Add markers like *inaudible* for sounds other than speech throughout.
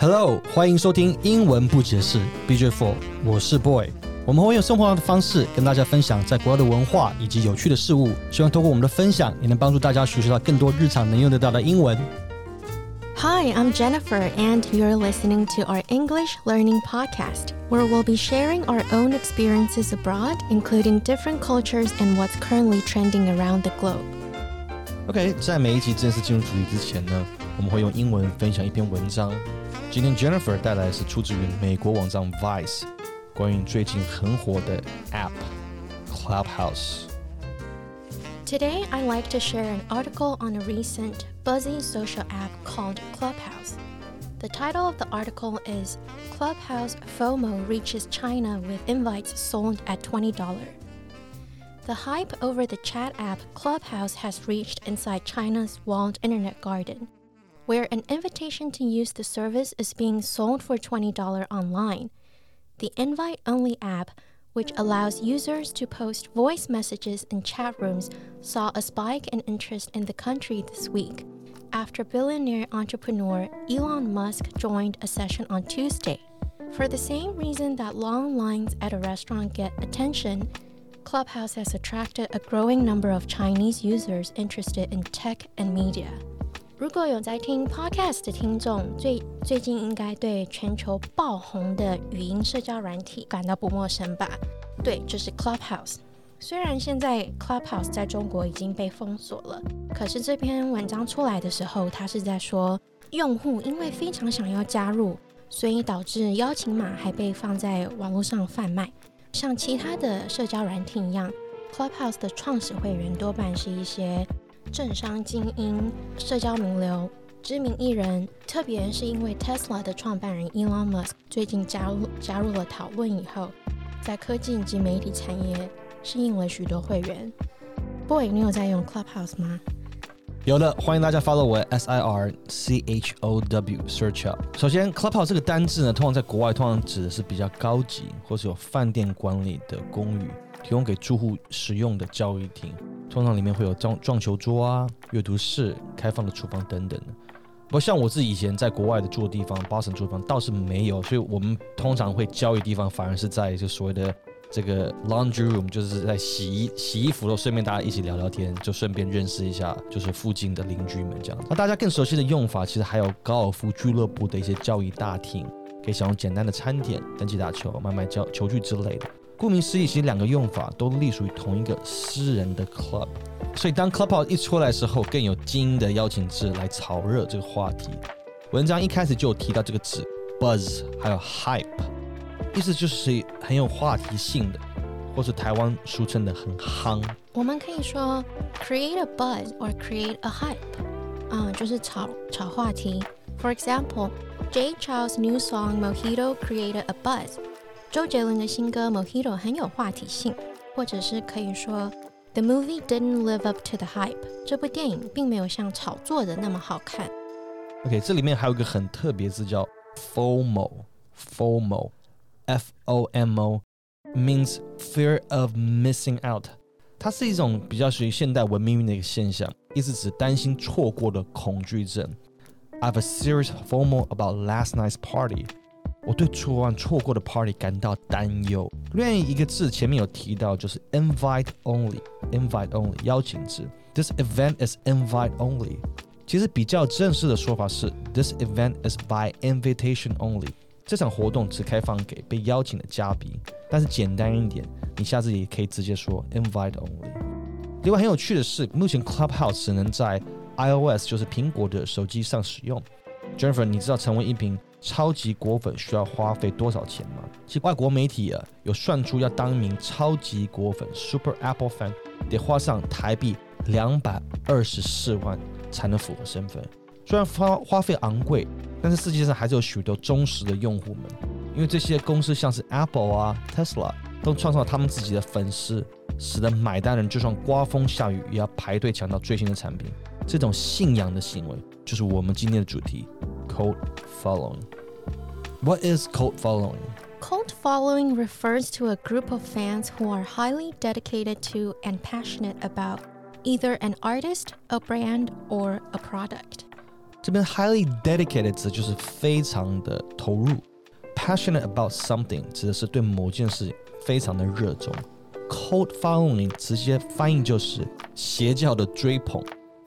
Hello，欢迎收听英文不解释 BJ Four，我是 Boy。我们会用生活的方式跟大家分享在国外的文化以及有趣的事物，希望通过我们的分享，也能帮助大家学习到更多日常能用得到的英文。Hi, I'm Jennifer, and you're listening to our English learning podcast, where we'll be sharing our own experiences abroad, including different cultures and what's currently trending around the globe. OK，在每一集正式进入主题之前呢， 我们会用英文分享一篇文章。今天 Jennifer 带来的是出自于美国网站 Vice 关于最近很火的 App Clubhouse。Today, I'd like to share an article on a recent buzzy social app called Clubhouse. The title of the article is Clubhouse FOMO Reaches China with Invites Sold at $20. The hype over the chat app Clubhouse has reached inside China's walled internet garden, where an invitation to use the service is being sold for $20 online. The invite only app which allows users to post voice messages in chat rooms, saw a spike in interest in the country this week after billionaire entrepreneur Elon Musk joined a session on Tuesday. For the same reason that long lines at a restaurant get attention, Clubhouse has attracted a growing number of Chinese users interested in tech and media. 如果有在听 podcast 的听众，最最近应该对全球爆红的语音社交软体感到不陌生吧？对，就是 Clubhouse。虽然现在 Clubhouse 在中国已经被封锁了，可是这篇文章出来的时候，它是在说，用户因为非常想要加入，所以导致邀请码还被放在网络上贩卖。像其他的社交软体一样，Clubhouse 的创始会员多半是一些。政商精英、社交名流、知名艺人，特别是因为 Tesla 的创办人 Elon Musk 最近加入加入了讨论以后，在科技以及媒体产业吸引了许多会员。Boy，你有在用 Clubhouse 吗？有的，欢迎大家 follow 我 S I R C H O W search up。首先，Clubhouse 这个单字呢，通常在国外通常指的是比较高级或是有饭店管理的公寓，提供给住户使用的交易厅。通常里面会有撞撞球桌啊、阅读室、开放的厨房等等。不过像我自己以前在国外的住的地方，巴神住的地方倒是没有，所以我们通常会交易地方反而是在就所谓的这个 laundry room，就是在洗衣洗衣服的顺便大家一起聊聊天，就顺便认识一下就是附近的邻居们这样。那大家更熟悉的用法，其实还有高尔夫俱乐部的一些交易大厅，可以享用简单的餐点、登记打球、买卖交球具之类的。顾名思义，其实两个用法都隶属于同一个私人的 club，所以当 clubhouse 一出来的时候，更有精英的邀请制来炒热这个话题。文章一开始就有提到这个字 buzz，还有 hype，意思就是很有话题性的，或是台湾俗称的很夯。我们可以说 create a buzz or create a hype，嗯，就是炒炒话题。For example, Jay Chou's new song Mojito created a buzz. 周杰伦的新歌《Mojito》很有话题性，或者是可以说，The movie didn't live up to the hype。这部电影并没有像炒作的那么好看。OK，这里面还有一个很特别字叫 FOMO，FOMO，F O M O，means fear of missing out。它是一种比较属于现代文明的一个现象，意思指担心错过的恐惧症。I have a serious FOMO about last night's party。 我对昨晚错过的 party 感到担忧。另一个字前面有提到，就是 invite only，invite only 邀请制。This event is invite only。其实比较正式的说法是 This event is by invitation only。这场活动只开放给被邀请的嘉宾。但是简单一点，你下次也可以直接说 invite only。另外很有趣的是，目前 Clubhouse 只能在 iOS，就是苹果的手机上使用。Jennifer，你知道成为一名超级果粉需要花费多少钱吗？其实外国媒体啊有算出，要当一名超级果粉 （Super Apple Fan） 得花上台币两百二十四万才能符合身份。虽然花花费昂贵，但是世界上还是有许多忠实的用户们。因为这些公司像是 Apple 啊、Tesla 都创造了他们自己的粉丝，使得买单人就算刮风下雨也要排队抢到最新的产品。这种信仰的行为就是我们今天的主题。Cold following. What is cult following? Cult following refers to a group of fans who are highly dedicated to and passionate about either an artist, a brand, or a product. 这边 highly dedicated 指就是非常的投入，passionate about something 指的是对某件事非常的热衷。Cult following 直接翻译就是邪教的追捧。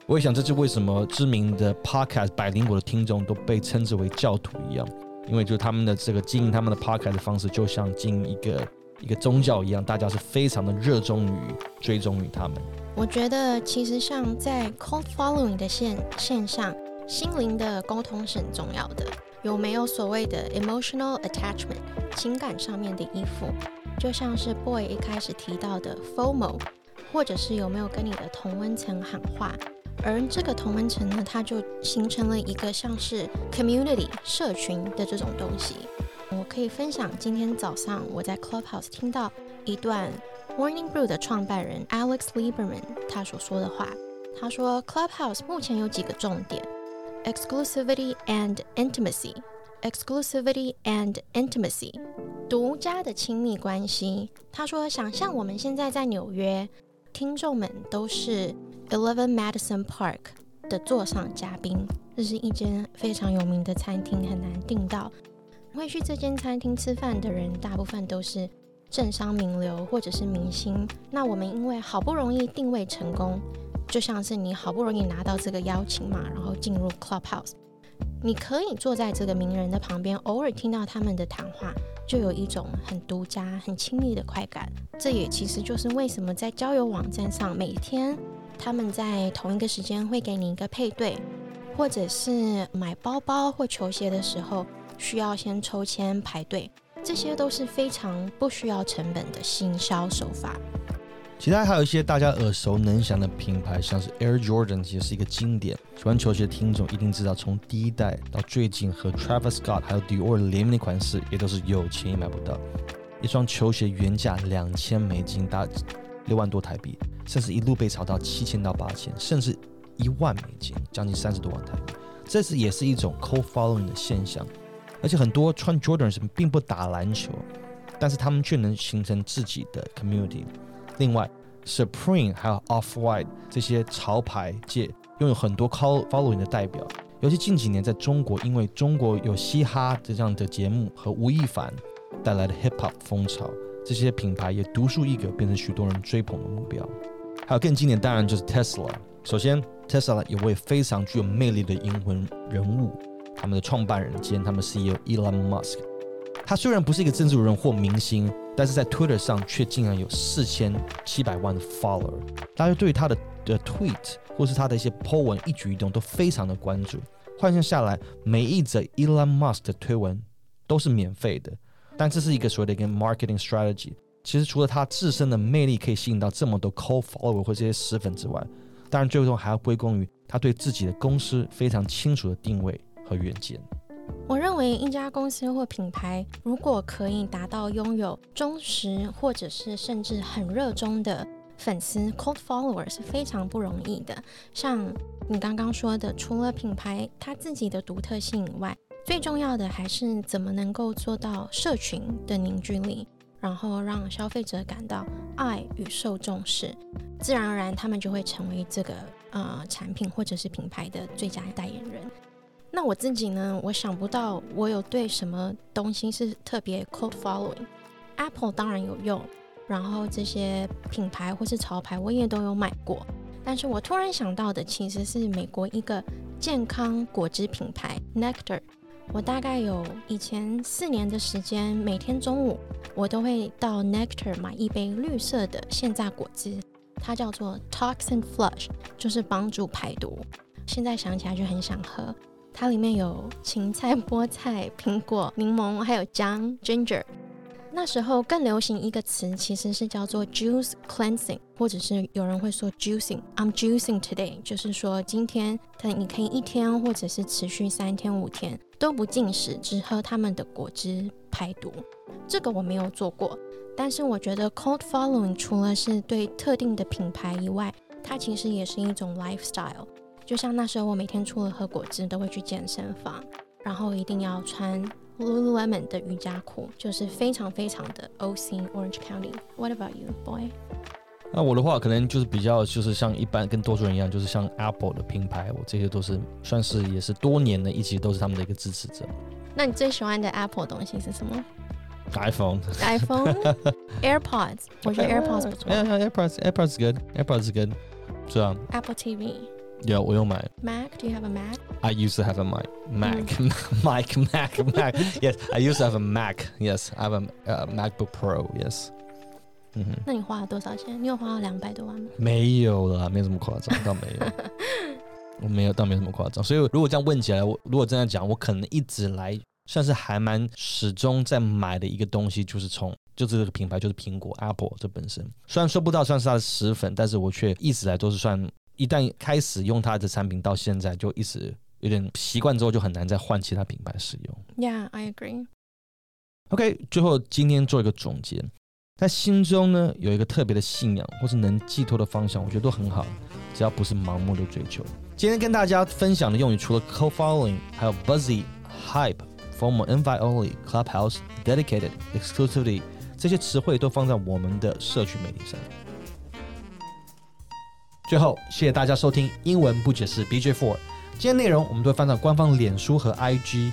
我也想，这是为什么知名的 podcast 百灵果的听众都被称之为教徒一样， 因为就他们的这个经营他们的 podcast 的方式，就像经营一个一个宗教一样，大家是非常的热衷于追踪于他们。我觉得其实像在 cult following 的线线上，心灵的沟通是很重要的。有没有所谓的 emotional attachment 情感上面的依附？就像是 boy 一开始提到的 FOMO，或者是有没有跟你的同温层喊话？而这个同温层呢，它就形成了一个像是 community 社群的这种东西。我可以分享今天早上我在 Clubhouse 听到一段 Morning Brew 的创办人 Alex Lieberman 他所说的话。他说 Clubhouse 目前有几个重点：exclusivity and intimacy，exclusivity and intimacy，独家的亲密关系。他说，想象我们现在在纽约，听众们都是。Eleven Madison Park 的座上嘉宾，这是一间非常有名的餐厅，很难订到。会去这间餐厅吃饭的人，大部分都是政商名流或者是明星。那我们因为好不容易定位成功，就像是你好不容易拿到这个邀请码，然后进入 Clubhouse，你可以坐在这个名人的旁边，偶尔听到他们的谈话，就有一种很独家、很亲密的快感。这也其实就是为什么在交友网站上每天。他们在同一个时间会给你一个配对，或者是买包包或球鞋的时候需要先抽签排队，这些都是非常不需要成本的行销手法。其他还有一些大家耳熟能详的品牌，像是 Air Jordan 也是一个经典，喜欢球鞋的听众一定知道，从第一代到最近和 Travis Scott 还有 Dior 联名的款式，也都是有钱也买不到。一双球鞋原价两千美金，大六万多台币。甚至一路被炒到七千到八千，甚至一万美金，将近三十多万台币。这是也是一种 cold following 的现象。而且很多穿 Jordan 人并不打篮球，但是他们却能形成自己的 community。另外，Supreme 还有 Off White 这些潮牌界拥有很多 cold following 的代表。尤其近几年在中国，因为中国有嘻哈这样的节目和吴亦凡带来的 hip hop 风潮，这些品牌也独树一格，变成许多人追捧的目标。还有更经典，当然就是 Tesla。首先，Tesla 有位非常具有魅力的灵魂人物，他们的创办人兼他们 CEO Elon Musk。他虽然不是一个政治人或明星，但是在 Twitter 上却竟然有四千七百万的 follower。大家对于他的的 tweet 或是他的一些 po 文一举一动都非常的关注。换算下来，每一则 Elon Musk 的推文都是免费的。但这是一个所谓的一个 marketing strategy。其实除了他自身的魅力可以吸引到这么多 cold follower 或这些死粉之外，当然最终还要归功于他对自己的公司非常清楚的定位和远见。我认为一家公司或品牌如果可以达到拥有忠实或者是甚至很热衷的粉丝 cold follower 是非常不容易的。像你刚刚说的，除了品牌它自己的独特性以外，最重要的还是怎么能够做到社群的凝聚力。然后让消费者感到爱与受重视，自然而然他们就会成为这个呃产品或者是品牌的最佳代言人。那我自己呢，我想不到我有对什么东西是特别 cold following。Apple 当然有用，然后这些品牌或是潮牌我也都有买过。但是我突然想到的其实是美国一个健康果汁品牌 Nectar。我大概有以前四年的时间，每天中午我都会到 Nectar 买一杯绿色的现榨果汁，它叫做 Toxin Flush，就是帮助排毒。现在想起来就很想喝。它里面有芹菜、菠菜、苹果、柠檬，还有姜 Ginger。那时候更流行一个词，其实是叫做 juice cleansing，或者是有人会说 juicing。I'm juicing today，就是说今天，但你可以一天或者是持续三天五天都不进食，只喝他们的果汁排毒。这个我没有做过，但是我觉得 cold following 除了是对特定的品牌以外，它其实也是一种 lifestyle。就像那时候我每天除了喝果汁，都会去健身房，然后一定要穿。Lululemon 的瑜伽裤就是非常非常的 OC Orange County。What about you, boy？那我的话，可能就是比较就是像一般跟多数人一样，就是像 Apple 的品牌，我这些都是算是也是多年的，一直都是他们的一个支持者。那你最喜欢的 Apple 东西是什么 iPhone、？iPhone、AirPods，我觉得 AirPods 不错。Yeah, yeah, AirPods, AirPods good, AirPods good. 是啊，Apple TV、有我有买。Mac，Do you have a Mac？I used to have a Mac, *laughs* Mac, Mac, Mac, Mac. Yes, I used to have a Mac. Yes, I have a uh, MacBook Pro. Yes. 嗯哼，那你花了多少钱？你有花了两百多万吗？没有啦，没有这么夸张，倒没有。*laughs* 我没有，倒没有这么夸张。所以如果这样问起来，我如果这样讲，我可能一直来算是还蛮始终在买的一个东西，就是从就是这个品牌，就是苹果 Apple 这本身。虽然说不到算是它的死粉，但是我却一直来都是算，一旦开始用它的产品到现在，就一直有点习惯之后，就很难再换其他品牌使用。Yeah, I agree. OK，最后今天做一个总结，在心中呢有一个特别的信仰，或是能寄托的方向，我觉得都很好，只要不是盲目的追求。今天跟大家分享的用语，除了 co-following，还有 buzzy、hype、formal、invite only、clubhouse、dedicated、exclusively，这些词汇都放在我们的社区媒体上。最后，谢谢大家收听英文不解释 BJ Four。今天内容我们都会放在官方脸书和 IG，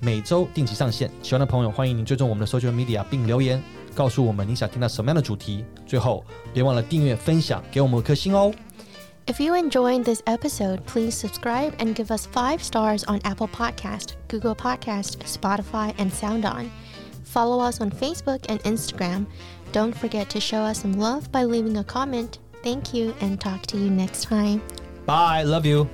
每周定期上线。喜欢的朋友，欢迎您追踪我们的 social media 并留言告诉我们你想听到什么样的主题。最后，别忘了订阅、分享，给我们五颗星哦。 If you enjoyed this episode, please subscribe and give us five stars on Apple Podcast, Google Podcast, Spotify, and SoundOn. Follow us on Facebook and Instagram. Don't forget to show us some love by leaving a comment. Thank you and talk to you next time. Bye, love you.